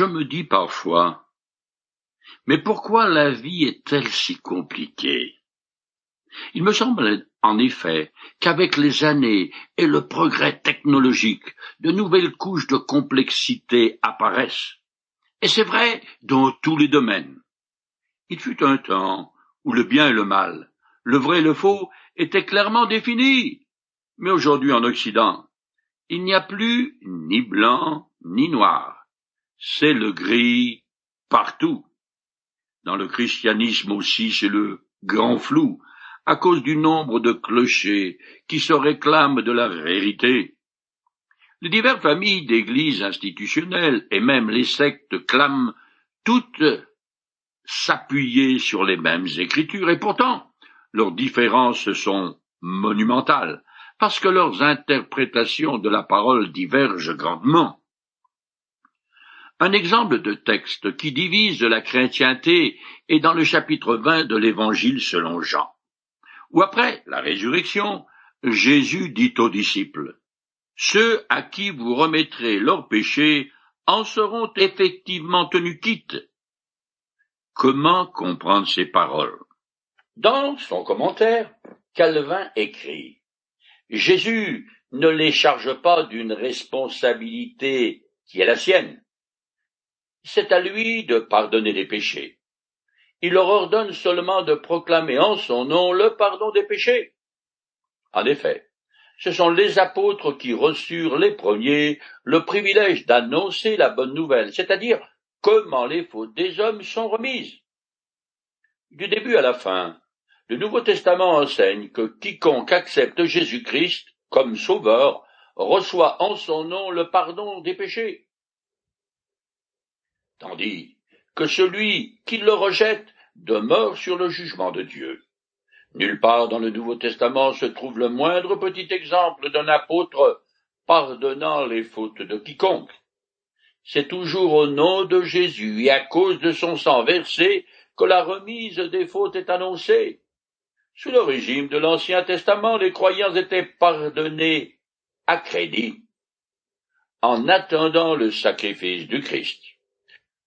Je me dis parfois, mais pourquoi la vie est-elle si compliquée? Il me semble en effet qu'avec les années et le progrès technologique, de nouvelles couches de complexité apparaissent. Et c'est vrai dans tous les domaines. Il fut un temps où le bien et le mal, le vrai et le faux étaient clairement définis. Mais aujourd'hui en Occident, il n'y a plus ni blanc ni noir. C'est le gris partout. Dans le christianisme aussi, c'est le grand flou, à cause du nombre de clochers qui se réclament de la vérité. Les diverses familles d'églises institutionnelles et même les sectes clament toutes s'appuyer sur les mêmes écritures et pourtant leurs différences sont monumentales parce que leurs interprétations de la parole divergent grandement. Un exemple de texte qui divise la chrétienté est dans le chapitre 20 de l'Évangile selon Jean ou après la résurrection, Jésus dit aux disciples, Ceux à qui vous remettrez leurs péchés en seront effectivement tenus quittes. Comment comprendre ces paroles? Dans son commentaire, Calvin écrit Jésus ne les charge pas d'une responsabilité qui est la sienne. C'est à lui de pardonner les péchés il leur ordonne seulement de proclamer en son nom le pardon des péchés. En effet, ce sont les apôtres qui reçurent les premiers le privilège d'annoncer la bonne nouvelle, c'est-à-dire comment les fautes des hommes sont remises. Du début à la fin, le Nouveau Testament enseigne que quiconque accepte Jésus-Christ comme sauveur reçoit en son nom le pardon des péchés. Tandis que celui qui le rejette demeure sur le jugement de Dieu. Nulle part dans le Nouveau Testament se trouve le moindre petit exemple d'un apôtre pardonnant les fautes de quiconque. C'est toujours au nom de Jésus et à cause de son sang versé que la remise des fautes est annoncée. Sous le régime de l'Ancien Testament, les croyants étaient pardonnés à crédit, en attendant le sacrifice du Christ.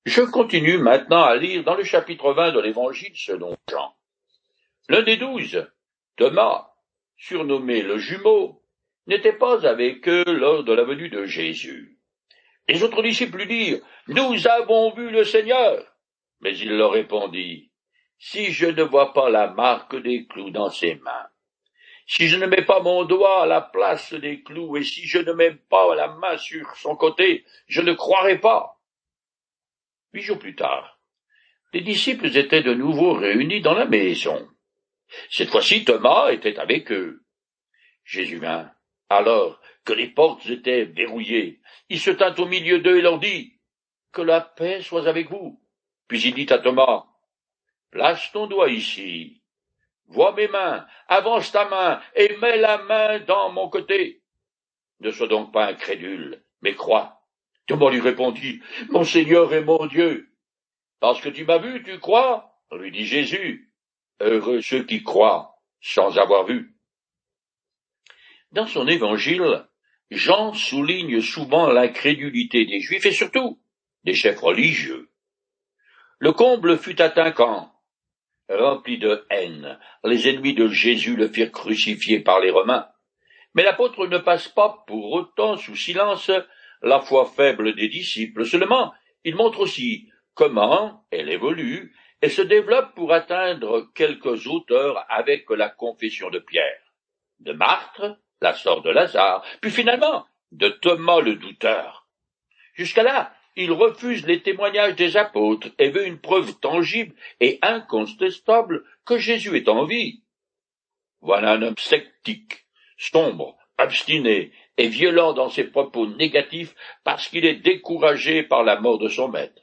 Je continue maintenant à lire dans le chapitre 20 de l'Évangile selon Jean. L'un des douze, Thomas, surnommé le jumeau, n'était pas avec eux lors de la venue de Jésus. Les autres disciples lui dirent, Nous avons vu le Seigneur. Mais il leur répondit, Si je ne vois pas la marque des clous dans ses mains, si je ne mets pas mon doigt à la place des clous, et si je ne mets pas la main sur son côté, je ne croirai pas. Huit jours plus tard, les disciples étaient de nouveau réunis dans la maison. Cette fois-ci, Thomas était avec eux. Jésus vint. Alors que les portes étaient verrouillées, il se tint au milieu d'eux et leur dit, Que la paix soit avec vous. Puis il dit à Thomas, Place ton doigt ici. Vois mes mains, avance ta main et mets la main dans mon côté. Ne sois donc pas incrédule, mais crois. Thomas lui répondit, Mon Seigneur et mon Dieu. Parce que tu m'as vu, tu crois? lui dit Jésus. Heureux ceux qui croient sans avoir vu. Dans son évangile, Jean souligne souvent l'incrédulité des Juifs et surtout des chefs religieux. Le comble fut atteint quand, rempli de haine, les ennemis de Jésus le firent crucifier par les Romains. Mais l'apôtre ne passe pas pour autant sous silence la foi faible des disciples, seulement il montre aussi comment elle évolue et se développe pour atteindre quelques auteurs avec la confession de Pierre, de Marthe, la sœur de Lazare, puis finalement de Thomas le douteur. Jusqu'à là, il refuse les témoignages des apôtres et veut une preuve tangible et incontestable que Jésus est en vie. Voilà un homme sceptique, sombre, obstiné et violent dans ses propos négatifs parce qu'il est découragé par la mort de son maître.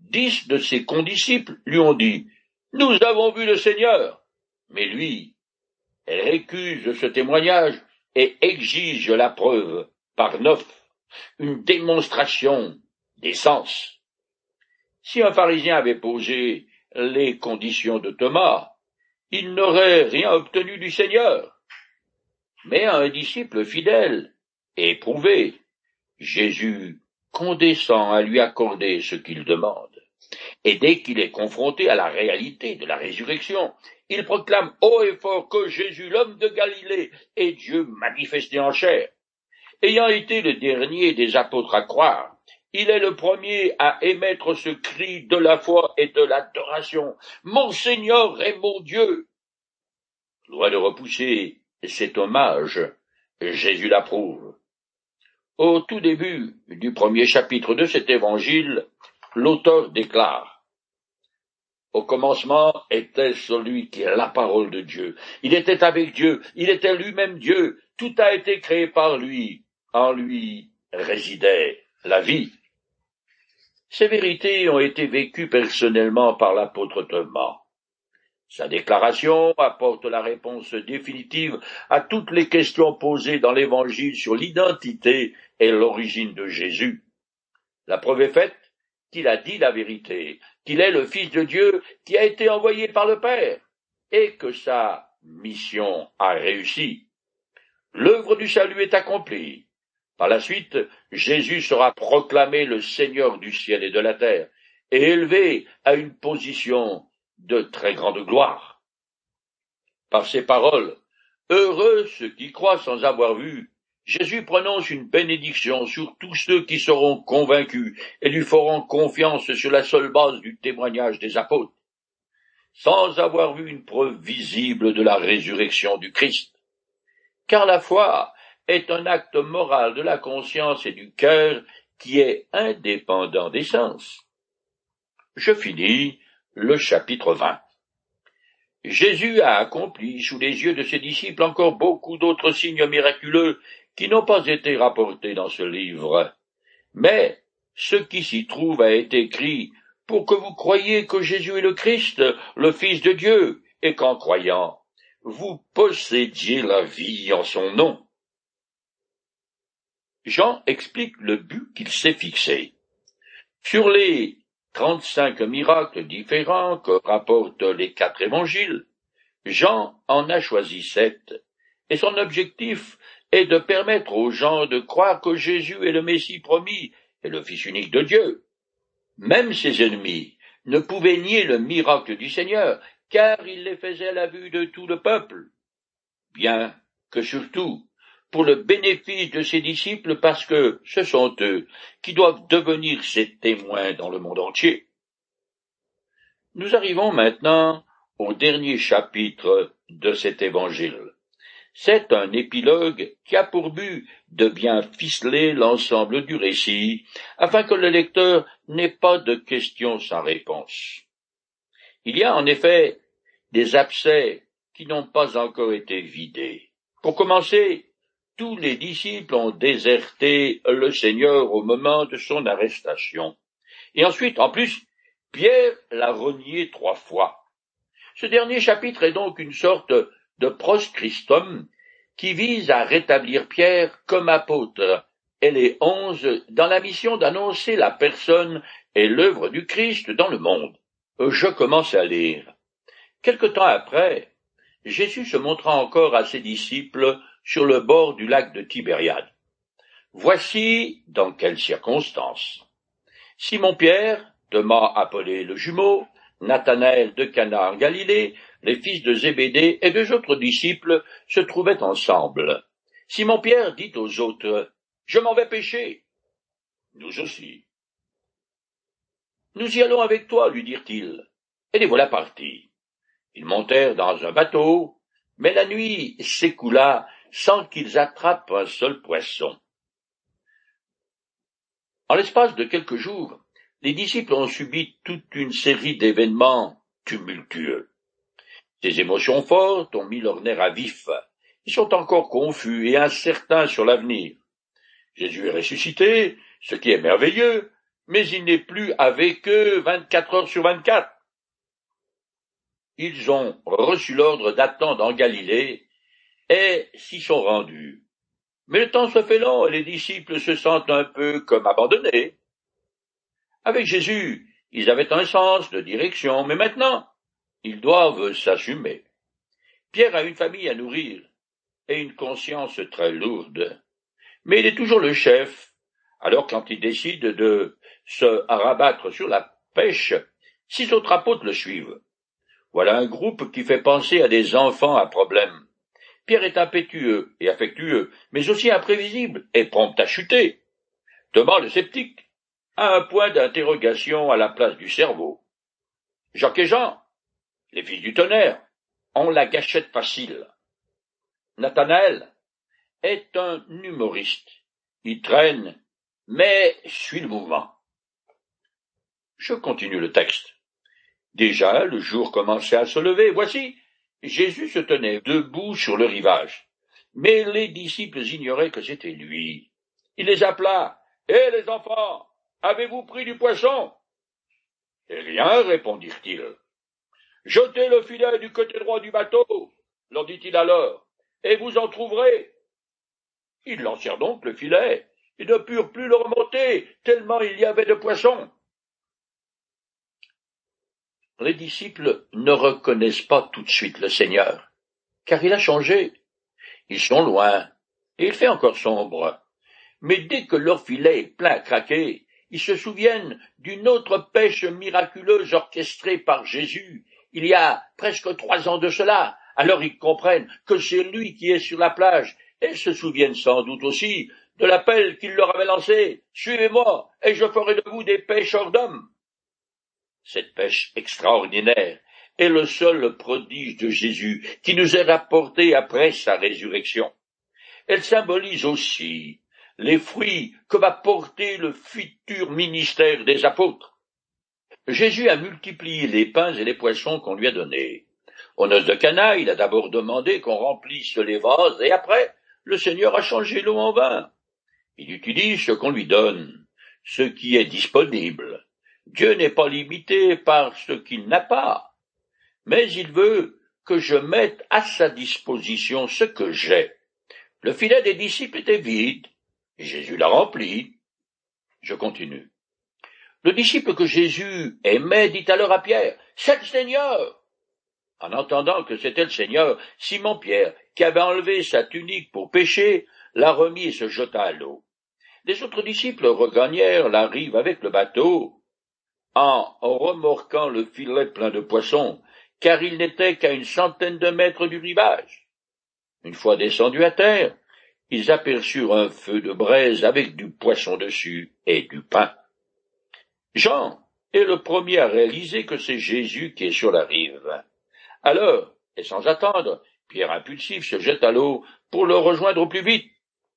Dix de ses condisciples lui ont dit Nous avons vu le Seigneur. Mais lui, récuse ce témoignage et exige la preuve par neuf, une démonstration des sens. Si un pharisien avait posé les conditions de Thomas, il n'aurait rien obtenu du Seigneur mais à un disciple fidèle, éprouvé. Jésus condescend à lui accorder ce qu'il demande. Et dès qu'il est confronté à la réalité de la résurrection, il proclame haut et fort que Jésus, l'homme de Galilée, est Dieu manifesté en chair. Ayant été le dernier des apôtres à croire, il est le premier à émettre ce cri de la foi et de l'adoration. Mon Seigneur est mon Dieu. Loin de repousser cet hommage, Jésus l'approuve. Au tout début du premier chapitre de cet évangile, l'auteur déclare Au commencement était celui qui est la parole de Dieu. Il était avec Dieu, il était lui-même Dieu, tout a été créé par lui. En lui résidait la vie. Ces vérités ont été vécues personnellement par l'apôtre Thomas. Sa déclaration apporte la réponse définitive à toutes les questions posées dans l'Évangile sur l'identité et l'origine de Jésus. La preuve est faite qu'il a dit la vérité, qu'il est le Fils de Dieu qui a été envoyé par le Père, et que sa mission a réussi. L'œuvre du salut est accomplie. Par la suite, Jésus sera proclamé le Seigneur du ciel et de la terre, et élevé à une position de très grande gloire. Par ces paroles, heureux ceux qui croient sans avoir vu, Jésus prononce une bénédiction sur tous ceux qui seront convaincus et lui feront confiance sur la seule base du témoignage des apôtres, sans avoir vu une preuve visible de la résurrection du Christ. Car la foi est un acte moral de la conscience et du cœur qui est indépendant des sens. Je finis le chapitre 20. Jésus a accompli sous les yeux de ses disciples encore beaucoup d'autres signes miraculeux qui n'ont pas été rapportés dans ce livre. Mais ce qui s'y trouve a été écrit pour que vous croyiez que Jésus est le Christ, le Fils de Dieu, et qu'en croyant, vous possédiez la vie en son nom. Jean explique le but qu'il s'est fixé. Sur les trente-cinq miracles différents que rapportent les quatre évangiles, Jean en a choisi sept, et son objectif est de permettre aux gens de croire que Jésus est le Messie promis et le Fils unique de Dieu. Même ses ennemis ne pouvaient nier le miracle du Seigneur, car il les faisait à la vue de tout le peuple. Bien que surtout pour le bénéfice de ses disciples parce que ce sont eux qui doivent devenir ses témoins dans le monde entier. Nous arrivons maintenant au dernier chapitre de cet évangile. C'est un épilogue qui a pour but de bien ficeler l'ensemble du récit, afin que le lecteur n'ait pas de questions sans réponse. Il y a en effet des abcès qui n'ont pas encore été vidés. Pour commencer, tous les disciples ont déserté le Seigneur au moment de son arrestation. Et ensuite, en plus, Pierre l'a renié trois fois. Ce dernier chapitre est donc une sorte de proschristum qui vise à rétablir Pierre comme apôtre et les onze dans la mission d'annoncer la personne et l'œuvre du Christ dans le monde. Je commence à lire. Quelque temps après, Jésus se montra encore à ses disciples sur le bord du lac de Tibériade. Voici dans quelles circonstances. Simon-Pierre, Thomas appelé le jumeau, Nathanaël de Cana en Galilée, les fils de Zébédée et deux autres disciples se trouvaient ensemble. Simon-Pierre dit aux autres, Je m'en vais pêcher. Nous aussi. Nous y allons avec toi, lui dirent-ils. Et les voilà partis. Ils montèrent dans un bateau, mais la nuit s'écoula sans qu'ils attrapent un seul poisson. En l'espace de quelques jours, les disciples ont subi toute une série d'événements tumultueux. Ces émotions fortes ont mis leur nerf à vif. Ils sont encore confus et incertains sur l'avenir. Jésus est ressuscité, ce qui est merveilleux, mais il n'est plus avec eux vingt-quatre heures sur vingt-quatre. Ils ont reçu l'ordre d'attendre en Galilée et s'y sont rendus. Mais le temps se fait long et les disciples se sentent un peu comme abandonnés. Avec Jésus, ils avaient un sens de direction, mais maintenant, ils doivent s'assumer. Pierre a une famille à nourrir et une conscience très lourde. Mais il est toujours le chef, Alors quand il décide de se rabattre sur la pêche, six autres apôtres le suivent. Voilà un groupe qui fait penser à des enfants à problème. Pierre est impétueux et affectueux, mais aussi imprévisible et prompt à chuter. Thomas le sceptique a un point d'interrogation à la place du cerveau. Jacques et Jean, les fils du tonnerre, ont la gâchette facile. Nathanaël est un humoriste. Il traîne, mais suit le mouvement. Je continue le texte. Déjà, le jour commençait à se lever. Voici, Jésus se tenait debout sur le rivage. Mais les disciples ignoraient que c'était lui. Il les appela. Eh, les enfants, avez-vous pris du poisson? Rien, répondirent-ils. Jetez le filet du côté droit du bateau, leur dit-il alors, et vous en trouverez. Ils lancèrent donc le filet, et ne purent plus le remonter, tellement il y avait de poissons. Les disciples ne reconnaissent pas tout de suite le Seigneur, car il a changé. Ils sont loin, et il fait encore sombre. Mais dès que leur filet est plein à craquer, ils se souviennent d'une autre pêche miraculeuse orchestrée par Jésus il y a presque trois ans de cela. Alors ils comprennent que c'est lui qui est sur la plage et se souviennent sans doute aussi de l'appel qu'il leur avait lancé. Suivez-moi et je ferai de vous des pêcheurs d'hommes. Cette pêche extraordinaire est le seul prodige de Jésus qui nous est rapporté après sa résurrection. Elle symbolise aussi les fruits que va porter le futur ministère des apôtres. Jésus a multiplié les pains et les poissons qu'on lui a donnés. Aux noces de Cana, il a d'abord demandé qu'on remplisse les vases, et après, le Seigneur a changé l'eau en vin. Il utilise ce qu'on lui donne, ce qui est disponible. Dieu n'est pas limité par ce qu'il n'a pas, mais il veut que je mette à sa disposition ce que j'ai. Le filet des disciples était vide, Jésus l'a rempli. Je continue. Le disciple que Jésus aimait dit alors à Pierre, C'est le Seigneur. En entendant que c'était le Seigneur, Simon Pierre, qui avait enlevé sa tunique pour pécher, l'a remis et se jeta à l'eau. Les autres disciples regagnèrent la rive avec le bateau, en remorquant le filet plein de poissons, car il n'était qu'à une centaine de mètres du rivage. Une fois descendus à terre, ils aperçurent un feu de braise avec du poisson dessus et du pain. Jean est le premier à réaliser que c'est Jésus qui est sur la rive. Alors, et sans attendre, Pierre impulsif se jette à l'eau pour le rejoindre au plus vite,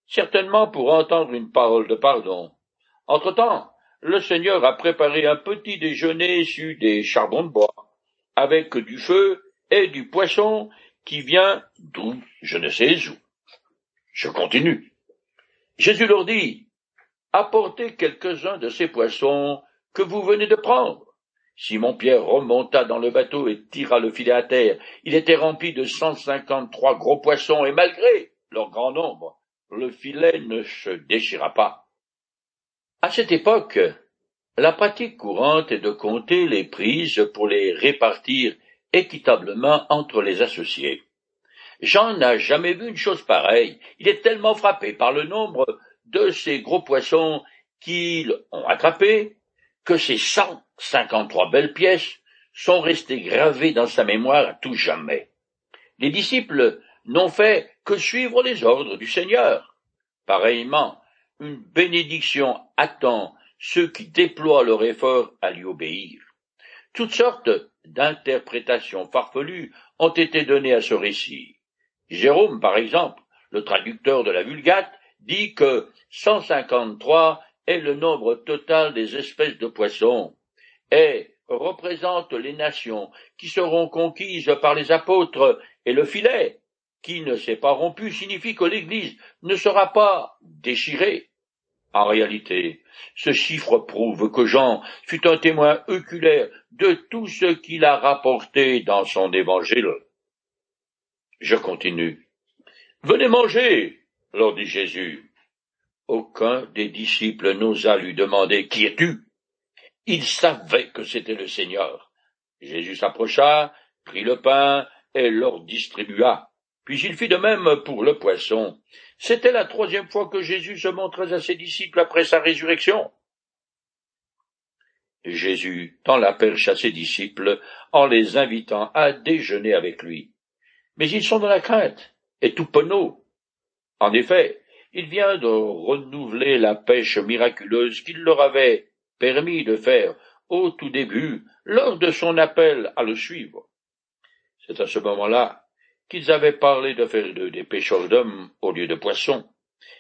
certainement pour entendre une parole de pardon. Entre-temps, le Seigneur a préparé un petit déjeuner sur des charbons de bois, avec du feu et du poisson qui vient d'où je ne sais où. Je continue. Jésus leur dit, apportez quelques-uns de ces poissons que vous venez de prendre. Simon-Pierre remonta dans le bateau et tira le filet à terre. Il était rempli de cent cinquante-trois gros poissons, et malgré leur grand nombre, le filet ne se déchira pas. À cette époque, la pratique courante est de compter les prises pour les répartir équitablement entre les associés. Jean n'a jamais vu une chose pareille. Il est tellement frappé par le nombre de ces gros poissons qu'ils ont attrapés que ces cent cinquante-trois belles pièces sont restées gravées dans sa mémoire à tout jamais. Les disciples n'ont fait que suivre les ordres du Seigneur. Pareillement, une bénédiction attend ceux qui déploient leur effort à lui obéir. Toutes sortes d'interprétations farfelues ont été données à ce récit. Jérôme, par exemple, le traducteur de la Vulgate, dit que 153 est le nombre total des espèces de poissons et représente les nations qui seront conquises par les apôtres et le filet, qui ne s'est pas rompu, signifie que l'Église ne sera pas déchirée. En réalité, ce chiffre prouve que Jean fut un témoin oculaire de tout ce qu'il a rapporté dans son évangile. Je continue. Venez manger, leur dit Jésus. Aucun des disciples n'osa lui demander Qui es-tu? Il savait que c'était le Seigneur. Jésus s'approcha, prit le pain et leur distribua. Puis il fit de même pour le poisson. C'était la troisième fois que Jésus se montrait à ses disciples après sa résurrection. Jésus tend la perche à ses disciples en les invitant à déjeuner avec lui. Mais ils sont dans la crainte et tout penaud. En effet, il vient de renouveler la pêche miraculeuse qu'il leur avait permis de faire au tout début lors de son appel à le suivre. C'est à ce moment-là qu'ils avaient parlé de faire d'eux des pêcheurs d'hommes au lieu de poissons.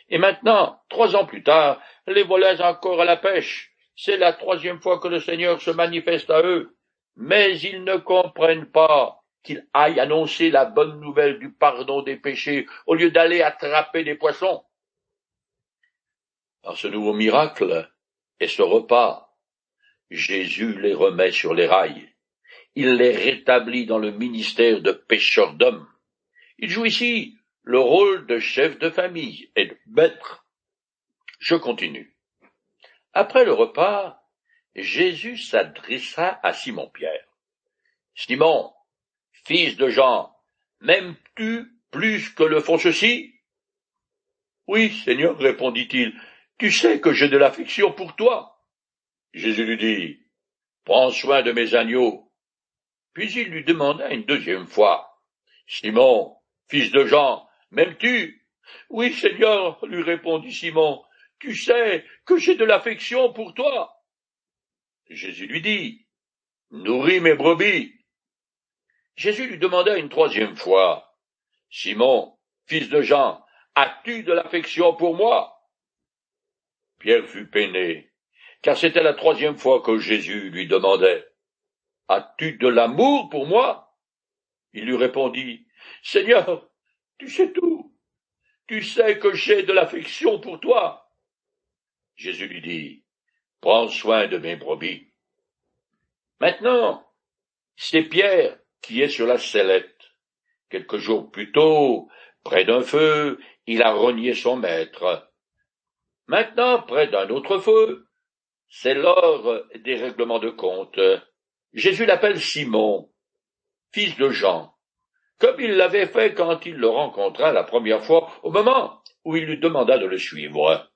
Et maintenant, trois ans plus tard, les voilà encore à la pêche. C'est la troisième fois que le Seigneur se manifeste à eux, mais ils ne comprennent pas qu'il aille annoncer la bonne nouvelle du pardon des péchés au lieu d'aller attraper des poissons. Par ce nouveau miracle et ce repas, Jésus les remet sur les rails. Il les rétablit dans le ministère de pêcheurs d'hommes. Il joue ici le rôle de chef de famille et de maître. Je continue. Après le repas, Jésus s'adressa à Simon-Pierre. Simon, fils de Jean, m'aimes-tu plus que le font ceci? Oui, Seigneur, répondit-il, tu sais que j'ai de l'affection pour toi. Jésus lui dit, Prends soin de mes agneaux. Puis il lui demanda une deuxième fois, Simon, fils de Jean, m'aimes-tu? Oui, Seigneur, lui répondit Simon, tu sais que j'ai de l'affection pour toi. Jésus lui dit, Nourris mes brebis. Jésus lui demanda une troisième fois, Simon, fils de Jean, as-tu de l'affection pour moi? Pierre fut peiné, car c'était la troisième fois que Jésus lui demandait As-tu de l'amour pour moi? Il lui répondit Seigneur, tu sais tout. Tu sais que j'ai de l'affection pour toi. Jésus lui dit Prends soin de mes brebis. Maintenant, c'est Pierre qui est sur la sellette. Quelques jours plus tôt, près d'un feu, il a renié son maître. Maintenant, près d'un autre feu, c'est l'heure des règlements de compte. Jésus l'appelle Simon, fils de Jean, comme il l'avait fait quand il le rencontra la première fois au moment où il lui demanda de le suivre.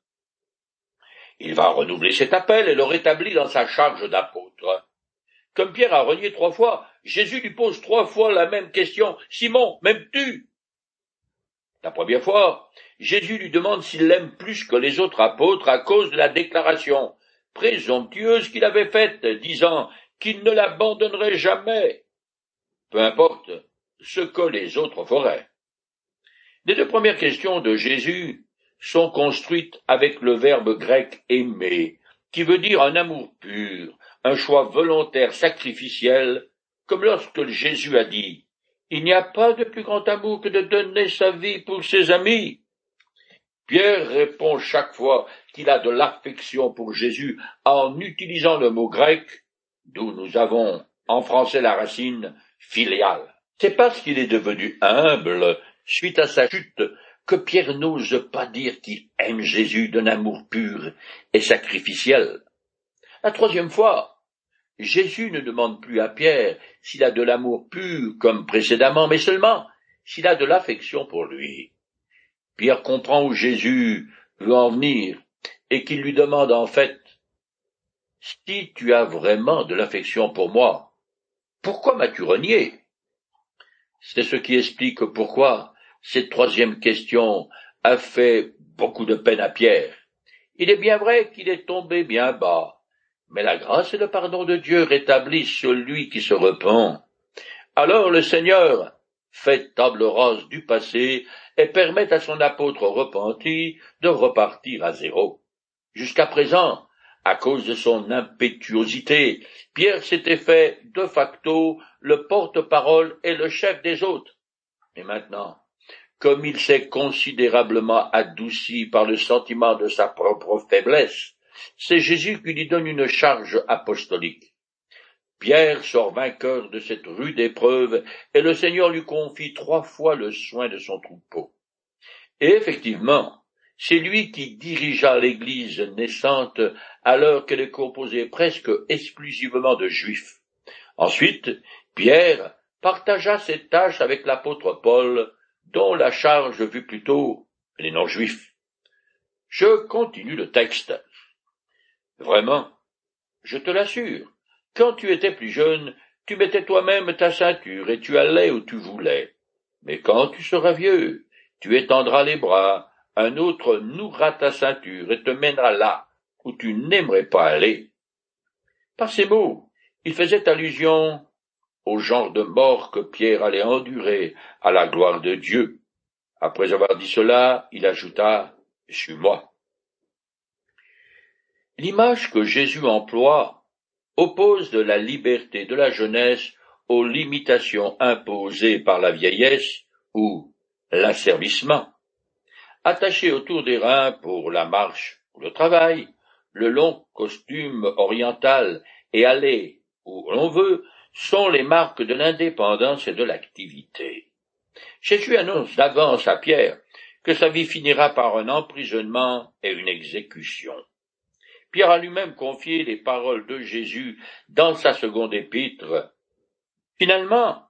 Il va renouveler cet appel et le rétablit dans sa charge d'apôtre. Comme Pierre a renié trois fois, Jésus lui pose trois fois la même question. Simon, m'aimes-tu? La première fois, Jésus lui demande s'il l'aime plus que les autres apôtres à cause de la déclaration présomptueuse qu'il avait faite, disant qu'il ne l'abandonnerait jamais, peu importe ce que les autres feraient. Les deux premières questions de Jésus sont construites avec le verbe grec aimer, qui veut dire un amour pur, un choix volontaire sacrificiel, comme lorsque Jésus a dit Il n'y a pas de plus grand amour que de donner sa vie pour ses amis. Pierre répond chaque fois qu'il a de l'affection pour Jésus en utilisant le mot grec, d'où nous avons en français la racine filiale. C'est parce qu'il est devenu humble suite à sa chute que Pierre n'ose pas dire qu'il aime Jésus d'un amour pur et sacrificiel. La troisième fois, Jésus ne demande plus à Pierre s'il a de l'amour pur comme précédemment, mais seulement s'il a de l'affection pour lui. Pierre comprend où Jésus veut en venir et qu'il lui demande en fait Si tu as vraiment de l'affection pour moi, pourquoi m'as-tu renié? C'est ce qui explique pourquoi cette troisième question a fait beaucoup de peine à Pierre. Il est bien vrai qu'il est tombé bien bas, mais la grâce et le pardon de Dieu rétablissent celui qui se repent. Alors le Seigneur fait table rase du passé et permet à son apôtre repenti de repartir à zéro. Jusqu'à présent, à cause de son impétuosité, Pierre s'était fait de facto le porte-parole et le chef des autres. Et maintenant, comme il s'est considérablement adouci par le sentiment de sa propre faiblesse, c'est Jésus qui lui donne une charge apostolique. Pierre sort vainqueur de cette rude épreuve, et le Seigneur lui confie trois fois le soin de son troupeau. Et effectivement, c'est lui qui dirigea l'Église naissante alors qu'elle est composée presque exclusivement de Juifs. Ensuite, Pierre partagea ses tâches avec l'apôtre Paul dont la charge fut plutôt les non-juifs. Je continue le texte. Vraiment, je te l'assure, quand tu étais plus jeune, tu mettais toi-même ta ceinture et tu allais où tu voulais. Mais quand tu seras vieux, tu étendras les bras, un autre nouera ta ceinture et te mènera là où tu n'aimerais pas aller. Par ces mots, il faisait allusion au genre de mort que Pierre allait endurer à la gloire de Dieu. Après avoir dit cela, il ajouta Suis-moi. L'image que Jésus emploie oppose de la liberté de la jeunesse aux limitations imposées par la vieillesse ou l'asservissement. Attaché autour des reins pour la marche ou le travail, le long costume oriental et aller où l'on veut sont les marques de l'indépendance et de l'activité. Jésus annonce d'avance à Pierre que sa vie finira par un emprisonnement et une exécution. Pierre a lui-même confié les paroles de Jésus dans sa seconde épître. Finalement,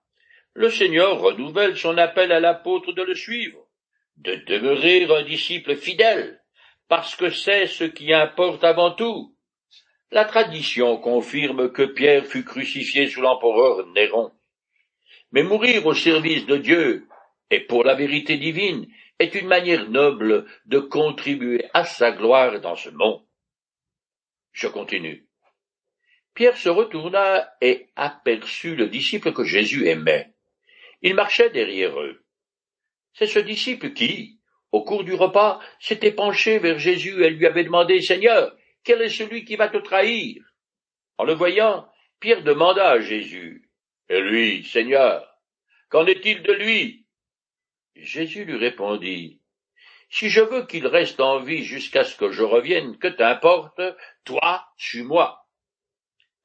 le Seigneur renouvelle son appel à l'apôtre de le suivre, de demeurer un disciple fidèle, parce que c'est ce qui importe avant tout. La tradition confirme que Pierre fut crucifié sous l'empereur Néron. Mais mourir au service de Dieu et pour la vérité divine est une manière noble de contribuer à sa gloire dans ce monde. Je continue. Pierre se retourna et aperçut le disciple que Jésus aimait. Il marchait derrière eux. C'est ce disciple qui, au cours du repas, s'était penché vers Jésus et lui avait demandé Seigneur, quel est celui qui va te trahir? En le voyant, Pierre demanda à Jésus. Et lui, Seigneur, qu'en est-il de lui? Jésus lui répondit. Si je veux qu'il reste en vie jusqu'à ce que je revienne, que t'importe, toi, suis-moi.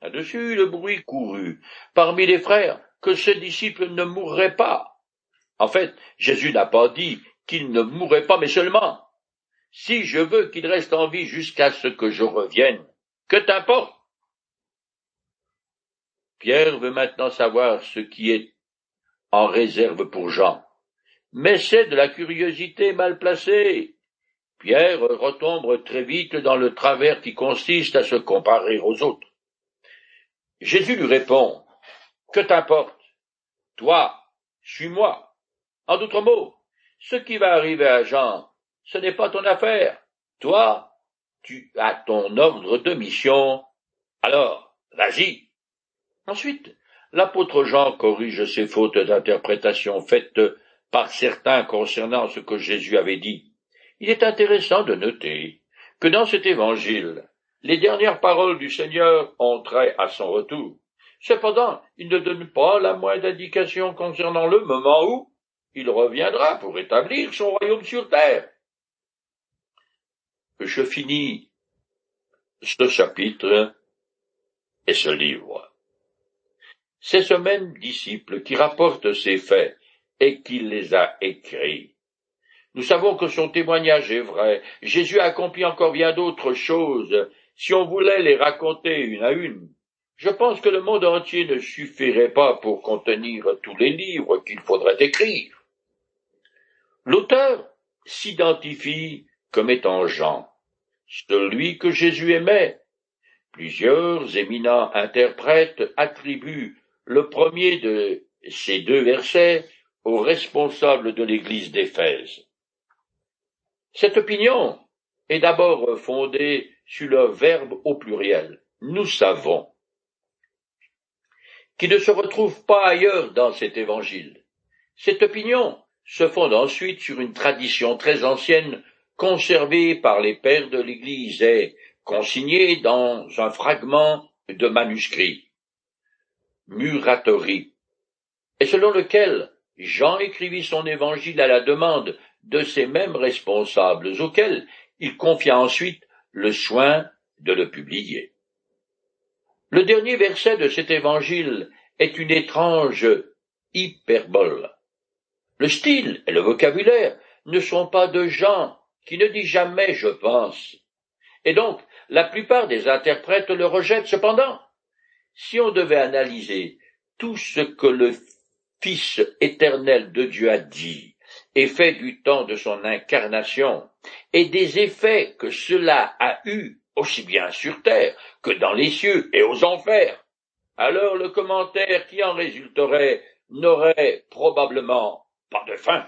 Là-dessus, le bruit courut parmi les frères que ce disciple ne mourrait pas. En fait, Jésus n'a pas dit qu'il ne mourrait pas, mais seulement si je veux qu'il reste en vie jusqu'à ce que je revienne, que t'importe? Pierre veut maintenant savoir ce qui est en réserve pour Jean. Mais c'est de la curiosité mal placée. Pierre retombe très vite dans le travers qui consiste à se comparer aux autres. Jésus lui répond, Que t'importe? Toi, suis-moi. En d'autres mots, ce qui va arriver à Jean ce n'est pas ton affaire. Toi, tu as ton ordre de mission. Alors, vas-y. Ensuite, l'apôtre Jean corrige ces fautes d'interprétation faites par certains concernant ce que Jésus avait dit. Il est intéressant de noter que dans cet évangile, les dernières paroles du Seigneur ont trait à son retour. Cependant, il ne donne pas la moindre indication concernant le moment où il reviendra pour établir son royaume sur terre je finis ce chapitre et ce livre. C'est ce même disciple qui rapporte ces faits et qui les a écrits. Nous savons que son témoignage est vrai. Jésus a accompli encore bien d'autres choses. Si on voulait les raconter une à une, je pense que le monde entier ne suffirait pas pour contenir tous les livres qu'il faudrait écrire. L'auteur s'identifie comme étant Jean, celui que Jésus aimait. Plusieurs éminents interprètes attribuent le premier de ces deux versets au responsable de l'église d'Éphèse. Cette opinion est d'abord fondée sur le verbe au pluriel. Nous savons qui ne se retrouve pas ailleurs dans cet évangile. Cette opinion se fonde ensuite sur une tradition très ancienne conservé par les pères de l'Église et consigné dans un fragment de manuscrit, Muratori, et selon lequel Jean écrivit son évangile à la demande de ces mêmes responsables auxquels il confia ensuite le soin de le publier. Le dernier verset de cet évangile est une étrange hyperbole. Le style et le vocabulaire ne sont pas de Jean, qui ne dit jamais je pense. Et donc, la plupart des interprètes le rejettent cependant. Si on devait analyser tout ce que le Fils éternel de Dieu a dit effet du temps de son incarnation, et des effets que cela a eus aussi bien sur terre que dans les cieux et aux enfers, alors le commentaire qui en résulterait n'aurait probablement pas de fin.